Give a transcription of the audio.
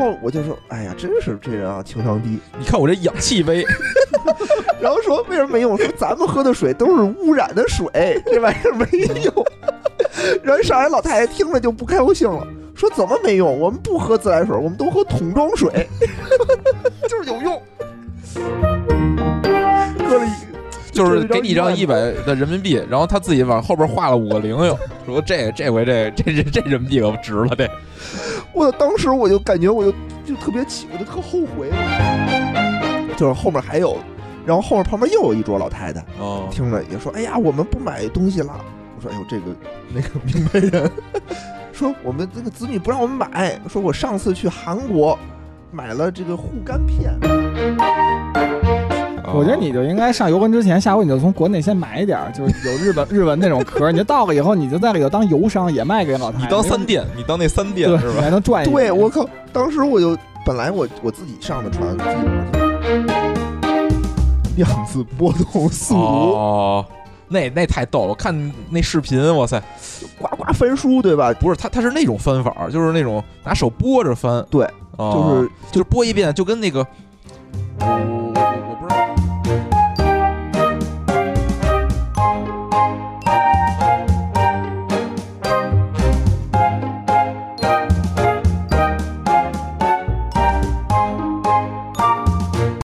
后我就说，哎呀，真是这人啊，情商低。你看我这氧气杯，然后说为什么没用？说咱们喝的水都是污染的水，这玩意儿没用。然后上海老太太听了就不高兴了，说怎么没用？我们不喝自来水，我们都喝桶装水，就是有用。喝了一。就是给你一张一百的人民币，然后他自己往后边画了五个零，又说这这回这这这这人民币可值了这。我当时我就感觉我就就特别气，我就特后悔。就是后面还有，然后后面旁边又有一桌老太太，哦，听着也说：“哎呀，我们不买东西了。”我说：“哎呦，这个那个明白人，说我们这个子女不让我们买，说我上次去韩国买了这个护肝片。”我觉得你就应该上油轮之前，下回你就从国内先买一点，就是有日本日文那种壳，你就到了以后，你就在里头当油商，也卖给老太太。你当三店，你当那三店是吧？你还能赚一。对，我靠！当时我就本来我我自己上的船，量子波动速读，哦，那那太逗了！我看那视频，哇塞，呱呱翻书，对吧？不是，他他是那种翻法，就是那种拿手拨着翻，对，就是就是拨一遍，就跟那个。